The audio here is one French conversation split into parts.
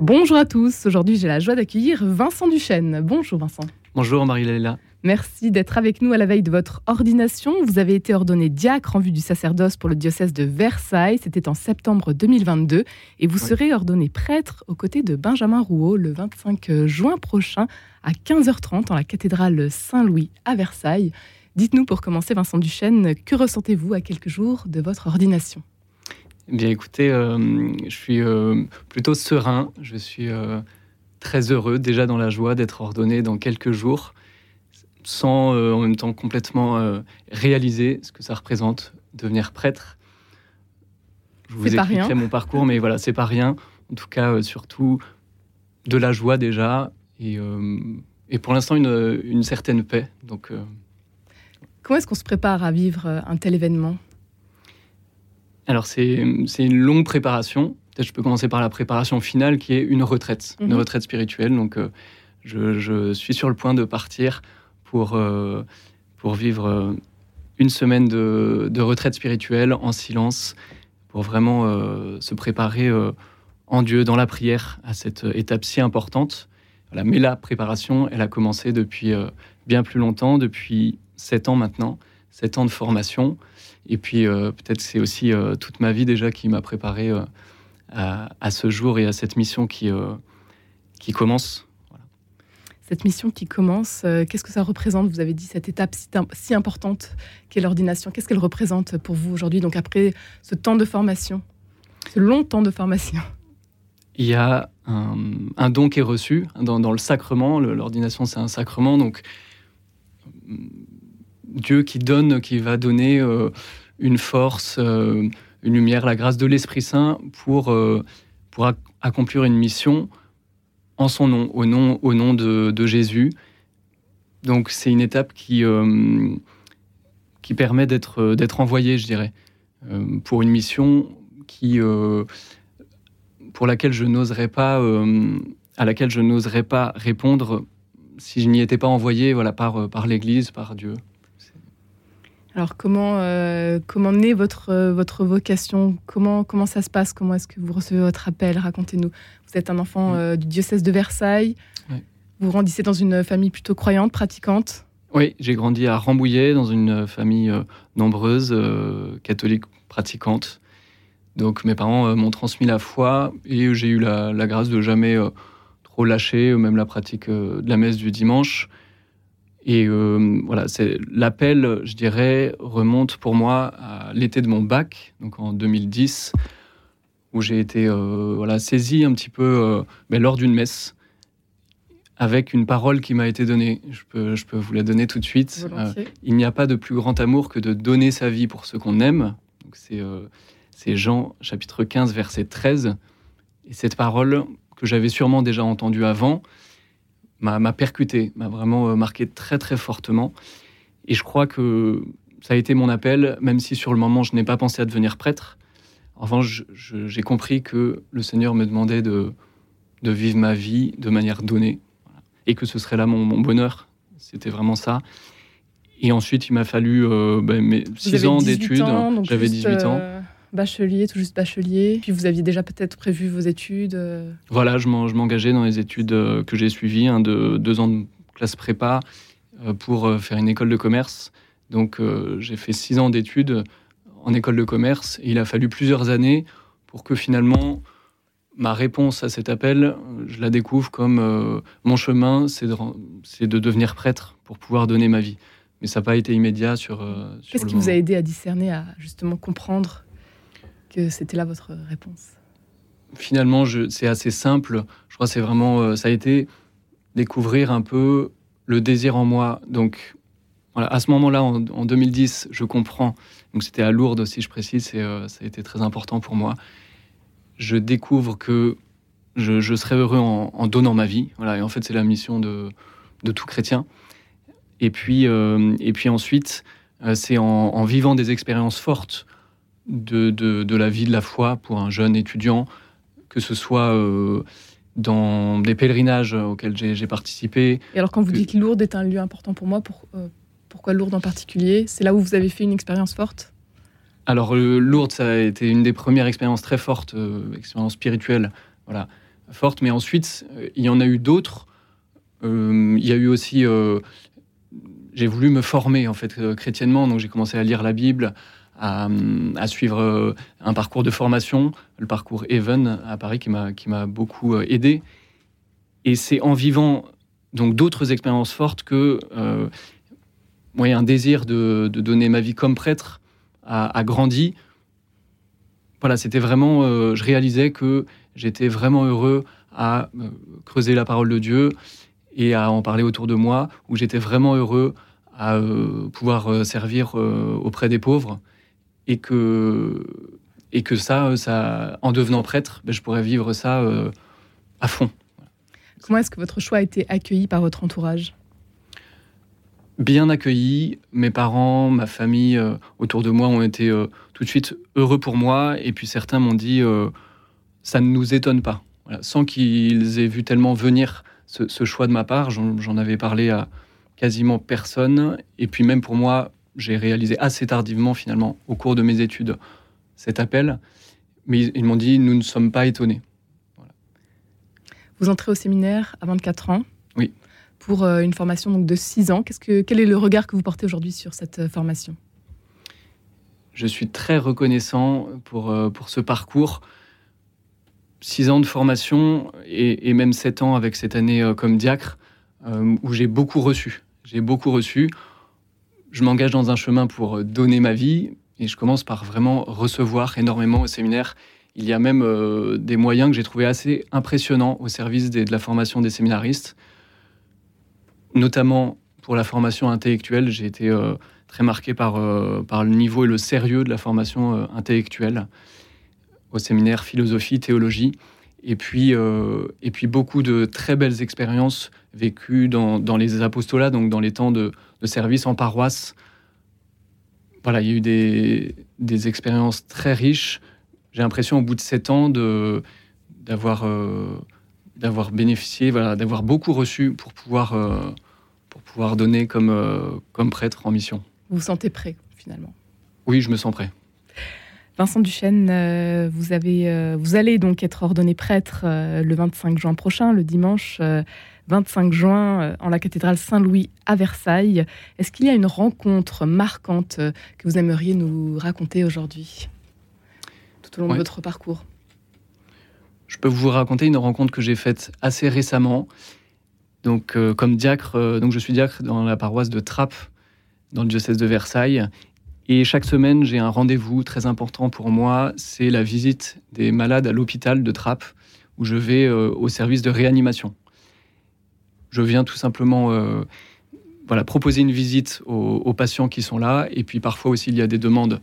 Bonjour à tous, aujourd'hui j'ai la joie d'accueillir Vincent Duchesne. Bonjour Vincent. Bonjour Marie-Léla. Merci d'être avec nous à la veille de votre ordination. Vous avez été ordonné diacre en vue du sacerdoce pour le diocèse de Versailles. C'était en septembre 2022. Et vous serez ordonné prêtre aux côtés de Benjamin Rouault le 25 juin prochain à 15h30 en la cathédrale Saint-Louis à Versailles. Dites-nous pour commencer, Vincent Duchesne, que ressentez-vous à quelques jours de votre ordination? Eh bien, écoutez, euh, je suis euh, plutôt serein. Je suis euh, très heureux, déjà dans la joie d'être ordonné dans quelques jours, sans en même temps complètement réaliser ce que ça représente, devenir prêtre. Je vous expliquerai mon parcours, mais voilà, c'est pas rien. En tout cas, surtout de la joie déjà, et, et pour l'instant une, une, certaine paix. Donc, Comment est-ce qu'on se prépare à vivre un tel événement? Alors, c'est une longue préparation. Peut-être je peux commencer par la préparation finale qui est une retraite, une mhm. retraite spirituelle. Donc, euh, je, suis sur le point de partir pour, euh, pour vivre euh, une semaine de, retraite spirituelle en silence, pour vraiment se préparer en Dieu, dans la prière, à cette étape si importante. Mais la préparation, elle a commencé depuis bien plus longtemps, depuis sept ans maintenant, sept ans de formation. Et puis euh, peut-être c'est aussi euh, toute ma vie déjà qui m'a préparé euh, à, ce jour et à cette mission qui, qui commence. Cette mission qui commence, qu'est-ce que ça représente? Vous avez dit cette étape si, importante qu'est l'ordination. Qu'est-ce qu'elle représente pour vous aujourd'hui Donc après ce temps de formation, ce long temps de formation? Il y a un, don qui est reçu dans, dans le sacrement. L'ordination, c'est un sacrement. Donc, Dieu qui donne, qui va donner euh, une force, euh, une lumière, la grâce de l'Esprit Saint pour, euh, pour accomplir une mission en son nom, au nom, au nom de, Jésus. Donc c'est une étape qui, qui permet d'être, d'être envoyé, je dirais, pour une mission qui, pour laquelle je n'oserais pas, à laquelle je n'oserais pas répondre si je n'y étais pas envoyé voilà, par, par l'Église, par Dieu. Alors comment, euh, comment naît votre, euh, votre vocation? Comment, comment ça se passe? Comment est-ce que vous recevez votre appel? Racontez-nous. Vous êtes un enfant euh, du diocèse de Versailles. Vous grandissez dans une famille plutôt croyante, pratiquante Oui, j'ai grandi à Rambouillet, dans une famille nombreuse, catholique pratiquante. Donc mes parents m'ont transmis la foi et j'ai eu la, la, grâce de jamais trop lâcher, même la pratique de la messe du dimanche. Et euh, voilà, c'est l'appel, je dirais, remonte pour moi à l'été de mon bac, donc en 2010, où j'ai été euh, voilà saisi un petit peu euh, ben, lors d'une messe avec une parole qui m'a été donnée. Je peux, je peux vous la donner tout de suite. il n'y a pas de plus grand amour que de donner sa vie pour ce qu'on aime. Donc c'est, c'est Jean chapitre 15 verset 13. Et cette parole que j'avais sûrement déjà entendue avant, m'a percuté, m'a vraiment euh, marqué très très fortement. Et je crois que ça a été mon appel, même si sur le moment je n'ai pas pensé à devenir prêtre. En revanche, j'ai compris que le Seigneur me demandait de, de vivre ma vie de manière donnée, et que ce serait là mon, bonheur. C'était vraiment ça. Et ensuite, il m'a fallu euh, ben, six ans d'études. J'avais 18 ans bachelier, tout juste bachelier. Puis vous aviez déjà peut-être prévu vos études euh Voilà, je m'engageais dans les études euh, que j'ai suivies, hein, de deux ans de classe prépa euh, pour faire une école de commerce. Donc j'ai fait six ans d'études en école de commerce et il a fallu plusieurs années pour que finalement ma réponse à cet appel, je la découvre comme mon chemin, c'est de, de, devenir prêtre pour pouvoir donner ma vie. Mais ça n'a pas été immédiat sur. sur Qu'est-ce qui vous a aidé à discerner, à justement comprendre que c'était là votre réponse Finalement, c'est assez simple. Je crois que c'est vraiment, euh, ça a été découvrir un peu le désir en moi. Donc, voilà, à ce moment-là, en, 2010, je comprends. Donc, c'était à Lourdes aussi, je précise, et euh, ça a été très important pour moi. Je découvre que je, serai heureux en, donnant ma vie. Voilà, et en fait, c'est la mission de, tout chrétien. Et puis, euh, et puis ensuite, c'est en, vivant des expériences fortes de, de, la vie de la foi pour un jeune étudiant, que ce soit euh, dans des pèlerinages auxquels j'ai participé. Et alors quand vous dites Lourdes est un lieu important pour moi, pour, euh, pourquoi Lourdes en particulier? C'est là où vous avez fait une expérience forte? Alors Lourdes, ça a été une des premières expériences très fortes, euh, expérience spirituelle, voilà, fortes. Mais ensuite, il y en a eu d'autres. il y a eu aussi j'ai voulu me former en fait chrétiennement, donc j'ai commencé à lire la Bible, à, suivre un parcours de formation, le parcours Even à Paris qui m'a qui m'a beaucoup aidé. Et c'est en vivant donc d'autres expériences fortes que euh, un désir de, donner ma vie comme prêtre a, grandi. Voilà, c'était vraiment, euh, je réalisais que j'étais vraiment heureux à euh, creuser la parole de Dieu et à en parler autour de moi, où j'étais vraiment heureux à euh, pouvoir servir auprès des pauvres et que et que ça, ça en devenant prêtre, ben, je pourrais vivre ça à fond. Comment est-ce que votre choix a été accueilli par votre entourage? Bien accueilli. Mes parents, ma famille euh, autour de moi ont été euh, tout de suite heureux pour moi. Et puis certains m'ont dit euh, ça ne nous étonne pas. Sans qu'ils aient vu tellement venir ce, choix de ma part, j'en avais parlé à quasiment personne. Et puis même pour moi, j'ai réalisé assez tardivement finalement au cours de mes études cet appel. Mais ils m'ont dit nous ne sommes pas étonnés. Vous entrez au séminaire à 24 ans. Oui. Pour euh, une formation donc, de 6 ans. Qu'est-ce que, quel est le regard que vous portez aujourd'hui sur cette euh, formation? Je suis très reconnaissant pour, euh, pour ce parcours. 6 ans de formation et, même 7 ans avec cette année comme diacre, où j'ai beaucoup reçu. J'ai beaucoup reçu. Je m'engage dans un chemin pour donner ma vie et je commence par vraiment recevoir énormément au séminaire il y a même euh, des moyens que j'ai trouvé assez impressionnants au service de la formation des séminaristes, notamment pour la formation intellectuelle. J'ai été euh, très marqué par, euh, par le niveau et le sérieux de la formation intellectuelle au séminaire philosophie, théologie. Et puis, et puis beaucoup de très belles expériences vécues dans, les apostolats, donc dans les temps de, service en paroisse. Voilà, il y a eu des, des expériences très riches j'ai l'impression au bout de sept ans d'avoir euh, d'avoir bénéficié, voilà, d'avoir beaucoup reçu pour pouvoir euh, pour pouvoir donner comme euh, comme prêtre en mission. Vous vous sentez prêt finalement? Oui, je me sens prêt. Vincent Duchesne, vous, avez, vous allez donc être ordonné prêtre le 25 juin prochain, le dimanche 25 juin, en la cathédrale Saint-Louis à Versailles. Est-ce qu'il y a une rencontre marquante que vous aimeriez nous raconter aujourd'hui tout au long de votre parcours? Je peux vous raconter une rencontre que j'ai faite assez récemment. Donc, euh, comme diacre, euh, donc je suis diacre dans la paroisse de Trappes, dans le diocèse de Versailles. Et chaque semaine, j'ai un rendez-vous très important pour moi. C'est la visite des malades à l'hôpital de Trappes, où je vais euh, au service de réanimation. Je viens tout simplement voilà, proposer une visite aux, patients qui sont là. Et puis parfois aussi, il y a des demandes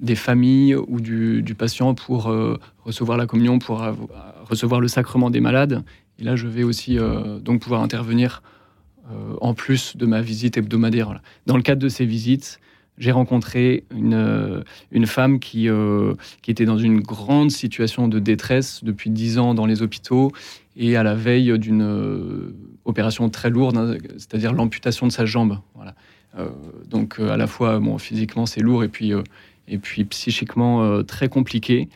des familles ou du, patient pour euh, recevoir la communion, pour recevoir le sacrement des malades. Et là, je vais aussi euh, donc pouvoir intervenir euh, en plus de ma visite hebdomadaire. Dans le cadre de ces visites, j'ai rencontré une, une femme qui, qui était dans une grande situation de détresse depuis dix ans dans les hôpitaux et à la veille d'une opération très lourde, hein, c'est-à-dire l'amputation de sa jambe. Voilà. donc à la fois bon, physiquement c'est lourd et puis et puis psychiquement euh, très compliqué.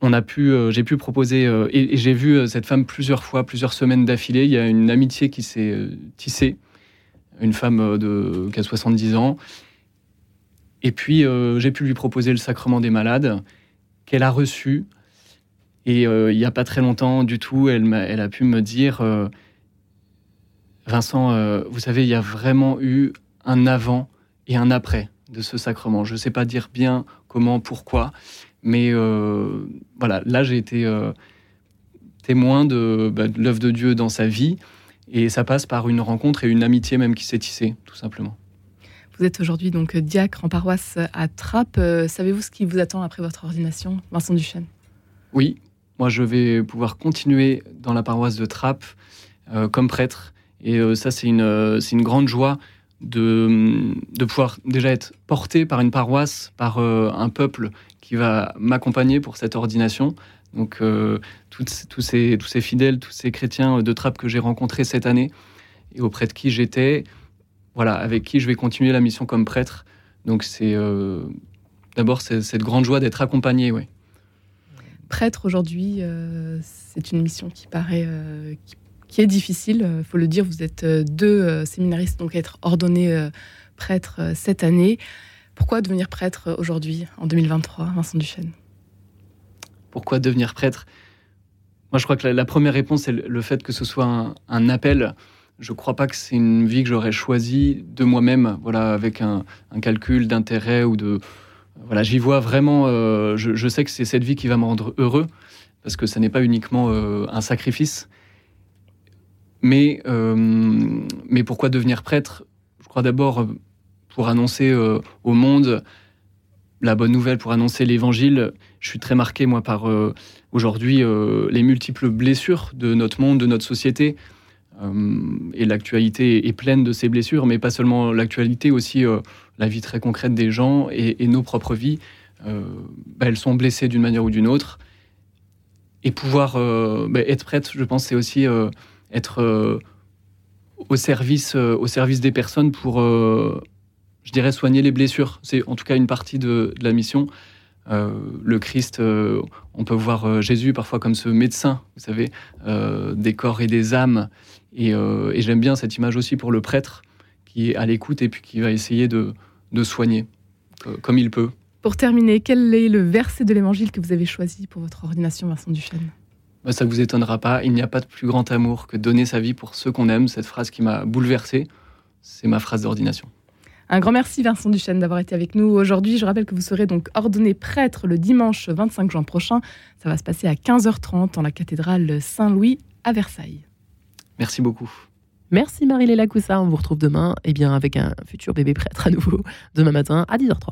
On a pu, euh, j'ai pu proposer, euh, et, j'ai vu cette femme plusieurs fois, plusieurs semaines d'affilée. Il y a une amitié qui s'est tissée, une femme de, qui a 70 ans. Et puis, j'ai pu lui proposer le sacrement des malades, qu'elle a reçu. Et il n'y a pas très longtemps du tout, elle, a, elle a pu me dire Vincent, vous savez, il y a vraiment eu un avant et un après de ce sacrement. Je ne sais pas dire bien comment, pourquoi, mais euh, voilà, là j'ai été euh, témoin de, bah, de l'œuvre de Dieu dans sa vie, et ça passe par une rencontre et une amitié même qui s'est tissée, tout simplement. Vous êtes aujourd'hui donc diacre en paroisse à Trappes. Euh, savez-vous ce qui vous attend après votre ordination, Vincent Duchesne? Oui, moi je vais pouvoir continuer dans la paroisse de Trappes comme prêtre, et ça c'est une, une grande joie de, de, pouvoir déjà être porté par une paroisse, par euh, un peuple qui va m'accompagner pour cette ordination. Donc euh, tous, ces, tous ces fidèles, tous ces chrétiens de Trappes que j'ai rencontrés cette année et auprès de qui j'étais, voilà, avec qui je vais continuer la mission comme prêtre. Donc c'est euh, d'abord cette grande joie d'être accompagné, oui. prêtre aujourd'hui, c'est une mission qui paraît qui, est difficile. Il faut le dire, vous êtes deux séminaristes donc à être ordonnés prêtres cette année. Pourquoi devenir prêtre aujourd'hui, en 2023, Vincent Duchesne? Pourquoi devenir prêtre? Moi, je crois que la, première réponse, c'est le fait que ce soit un, appel. Je ne crois pas que c'est une vie que j'aurais choisie de moi-même, voilà, avec un, calcul d'intérêt ou de. Voilà, j'y vois vraiment. Euh, je, sais que c'est cette vie qui va me rendre heureux, parce que ce n'est pas uniquement euh, un sacrifice. Mais, euh, mais pourquoi devenir prêtre? Je crois d'abord pour annoncer au monde la bonne nouvelle, pour annoncer l'évangile. Je suis très marqué, moi, par aujourd'hui les multiples blessures de notre monde, de notre société. Et l'actualité est pleine de ces blessures, mais pas seulement l'actualité, aussi la vie très concrète des gens et, nos propres vies. Bah, elles sont blessées d'une manière ou d'une autre. Et pouvoir bah, être prête, je pense, c'est aussi être au service, au service des personnes pour je dirais, soigner les blessures. C'est en tout cas une partie de, la mission. Euh, le Christ, euh, on peut voir euh, Jésus parfois comme ce médecin, vous savez, des corps et des âmes. Et, j'aime bien cette image aussi pour le prêtre qui est à l'écoute et puis qui va essayer de, soigner comme il peut. Pour terminer, quel est le verset de l'évangile que vous avez choisi pour votre ordination, Vincent Duchesne bah, Ça ne vous étonnera pas, il n'y a pas de plus grand amour que donner sa vie pour ceux qu'on aime. Cette phrase qui m'a bouleversé, c'est ma phrase d'ordination. Un grand merci Vincent Duchesne d'avoir été avec nous aujourd'hui. Je rappelle que vous serez donc ordonné prêtre le dimanche 25 juin prochain. Ça va se passer à 15h30 dans la cathédrale Saint-Louis à Versailles. Merci beaucoup. Merci Marie-Léla Coussa. On vous retrouve demain eh bien, avec un futur bébé prêtre à nouveau, demain matin à 10h03.